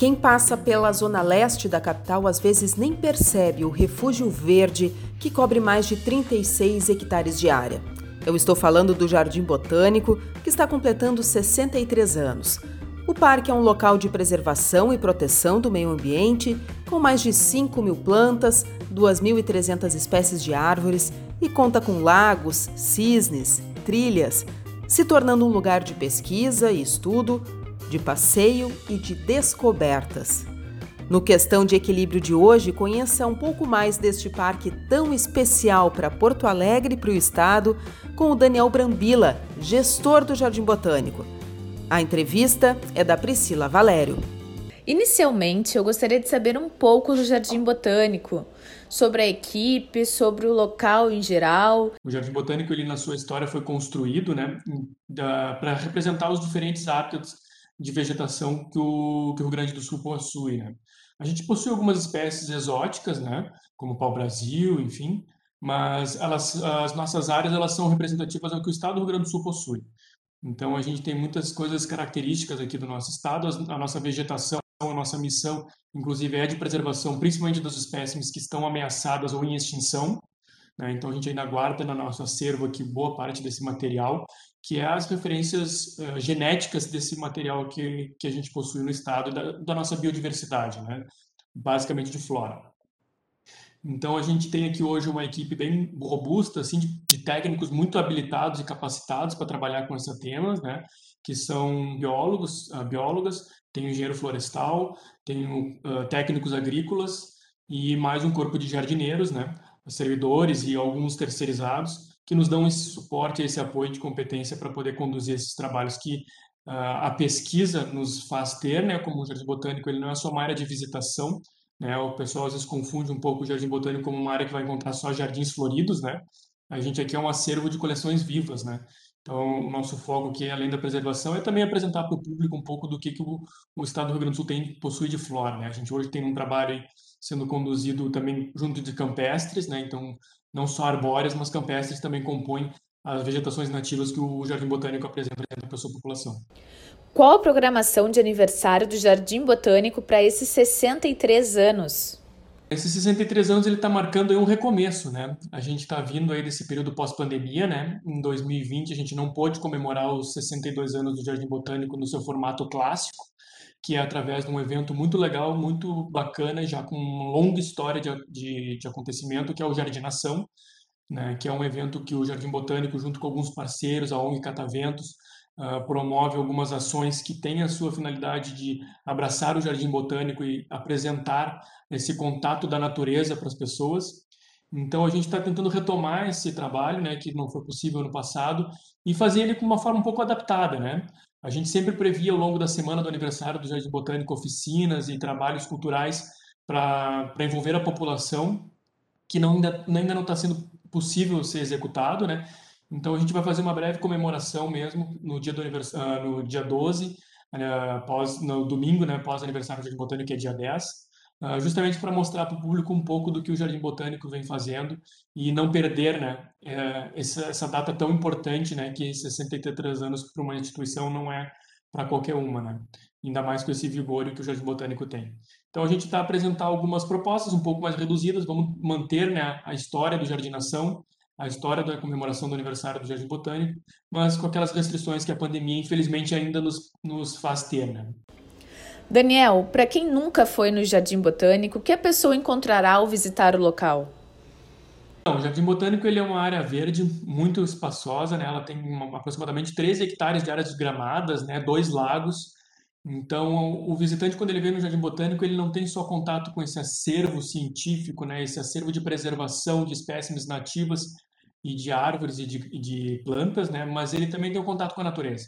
Quem passa pela zona leste da capital às vezes nem percebe o refúgio verde que cobre mais de 36 hectares de área. Eu estou falando do Jardim Botânico, que está completando 63 anos. O parque é um local de preservação e proteção do meio ambiente, com mais de 5 mil plantas, 2.300 espécies de árvores e conta com lagos, cisnes, trilhas, se tornando um lugar de pesquisa e estudo de passeio e de descobertas. No Questão de Equilíbrio de hoje, conheça um pouco mais deste parque tão especial para Porto Alegre e para o estado com o Daniel Brambila, gestor do Jardim Botânico. A entrevista é da Priscila Valério. Inicialmente, eu gostaria de saber um pouco do Jardim Botânico, sobre a equipe, sobre o local em geral. O Jardim Botânico, ele na sua história foi construído, né, para representar os diferentes hábitats de vegetação que o, que o Rio Grande do Sul possui, né? A gente possui algumas espécies exóticas, né, como o pau-brasil, enfim, mas elas, as nossas áreas elas são representativas do que o estado do Rio Grande do Sul possui. Então a gente tem muitas coisas características aqui do nosso estado, a nossa vegetação, a nossa missão, inclusive é de preservação, principalmente das espécies que estão ameaçadas ou em extinção. Né? Então a gente ainda guarda no nosso acervo aqui boa parte desse material que é as referências uh, genéticas desse material que, que a gente possui no estado, da, da nossa biodiversidade, né? basicamente de flora. Então, a gente tem aqui hoje uma equipe bem robusta, assim, de, de técnicos muito habilitados e capacitados para trabalhar com esses temas, né? que são biólogos, uh, biólogas, tem engenheiro florestal, tem uh, técnicos agrícolas e mais um corpo de jardineiros, né? Servidores e alguns terceirizados, que nos dão esse suporte, esse apoio de competência para poder conduzir esses trabalhos que uh, a pesquisa nos faz ter, né? Como o Jardim Botânico, ele não é só uma área de visitação, né? O pessoal às vezes confunde um pouco o Jardim Botânico como uma área que vai encontrar só jardins floridos, né? A gente aqui é um acervo de coleções vivas, né? Então, o nosso foco aqui, além da preservação, é também apresentar para o público um pouco do que, que o, o, estado do Rio Grande do Sul tem, possui de flora. Né? A gente hoje tem um trabalho sendo conduzido também junto de campestres, né? então não só arbóreas, mas campestres também compõem as vegetações nativas que o Jardim Botânico apresenta para a sua população. Qual a programação de aniversário do Jardim Botânico para esses 63 anos? Esses 63 anos ele está marcando um recomeço, né? A gente está vindo aí desse período pós-pandemia, né? Em 2020 a gente não pôde comemorar os 62 anos do Jardim Botânico no seu formato clássico, que é através de um evento muito legal, muito bacana, já com uma longa história de, de, de acontecimento, que é o Jardinação, né, que é um evento que o Jardim Botânico, junto com alguns parceiros, a ONG Cataventos, uh, promove algumas ações que têm a sua finalidade de abraçar o Jardim Botânico e apresentar esse contato da natureza para as pessoas. Então a gente está tentando retomar esse trabalho, né, que não foi possível no passado, e fazer ele com uma forma um pouco adaptada, né? A gente sempre previa ao longo da semana do aniversário do Jardim Botânico oficinas e trabalhos culturais para envolver a população, que não, ainda, ainda não está sendo possível ser executado, né? Então a gente vai fazer uma breve comemoração mesmo no dia do aniversário, no dia 12, após no domingo, né, após o aniversário do Jardim Botânico, que é dia 10 Uh, justamente para mostrar para o público um pouco do que o Jardim Botânico vem fazendo e não perder né, é, essa, data tão importante, né, que 63 anos para uma instituição não é para qualquer uma, né? ainda mais com esse vigor que o Jardim Botânico tem. Então a gente está apresentando algumas propostas um pouco mais reduzidas, vamos manter né, a história do Jardinação, a história da comemoração do aniversário do Jardim Botânico, mas com aquelas restrições que a pandemia infelizmente ainda nos, nos faz ter. Né? Daniel, para quem nunca foi no Jardim Botânico, o que a pessoa encontrará ao visitar o local? Então, o Jardim Botânico ele é uma área verde muito espaçosa, né? ela tem uma, aproximadamente 13 hectares de áreas desgramadas, né? dois lagos. Então, o visitante, quando ele vem no Jardim Botânico, ele não tem só contato com esse acervo científico, né? esse acervo de preservação de espécimes nativas e de árvores e de, de plantas, né? mas ele também tem um contato com a natureza.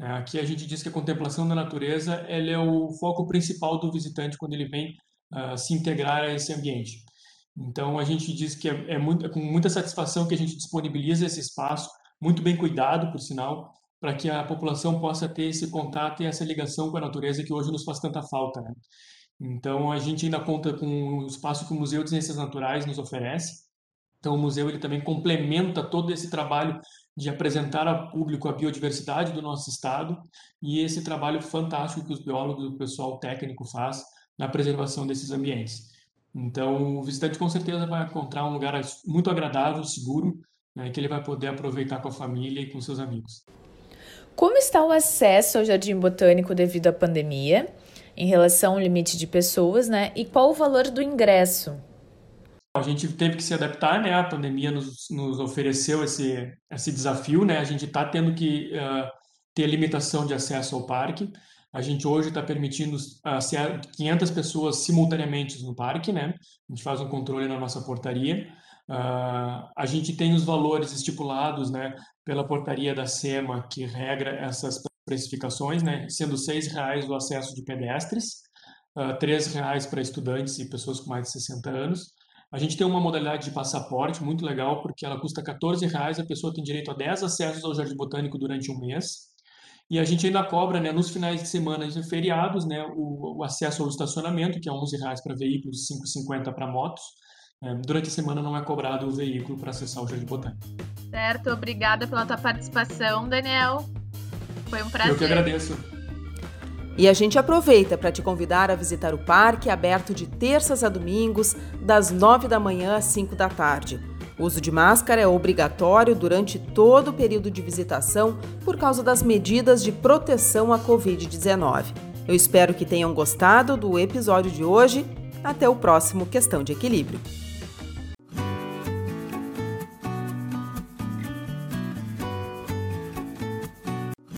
É, aqui a gente diz que a contemplação da natureza ela é o foco principal do visitante quando ele vem uh, se integrar a esse ambiente. Então a gente diz que é, é, muito, é com muita satisfação que a gente disponibiliza esse espaço, muito bem cuidado, por sinal, para que a população possa ter esse contato e essa ligação com a natureza que hoje nos faz tanta falta. Né? Então a gente ainda conta com o espaço que o Museu de Ciências Naturais nos oferece. Então o museu ele também complementa todo esse trabalho de apresentar ao público a biodiversidade do nosso estado e esse trabalho fantástico que os biólogos o pessoal técnico faz na preservação desses ambientes. Então, o visitante com certeza vai encontrar um lugar muito agradável, seguro, né, que ele vai poder aproveitar com a família e com seus amigos. Como está o acesso ao Jardim Botânico devido à pandemia, em relação ao limite de pessoas, né? E qual o valor do ingresso? A gente teve que se adaptar, né? A pandemia nos, nos ofereceu esse, esse desafio, né? A gente está tendo que uh, ter limitação de acesso ao parque. A gente hoje está permitindo uh, 500 pessoas simultaneamente no parque, né? A gente faz um controle na nossa portaria. Uh, a gente tem os valores estipulados, né? Pela portaria da SEMA, que regra essas precificações, né? Sendo R$ reais o acesso de pedestres, uh, R$ reais para estudantes e pessoas com mais de 60 anos, a gente tem uma modalidade de passaporte muito legal, porque ela custa 14 reais, a pessoa tem direito a 10 acessos ao Jardim Botânico durante um mês. E a gente ainda cobra, né, nos finais de semana e feriados, né, o, o, acesso ao estacionamento, que é 11 reais para veículos e 5,50 para motos. É, durante a semana não é cobrado o veículo para acessar o Jardim Botânico. Certo, obrigada pela tua participação, Daniel. Foi um prazer. Eu que agradeço. E a gente aproveita para te convidar a visitar o parque aberto de terças a domingos, das 9 da manhã às 5 da tarde. O uso de máscara é obrigatório durante todo o período de visitação por causa das medidas de proteção à Covid-19. Eu espero que tenham gostado do episódio de hoje. Até o próximo Questão de Equilíbrio.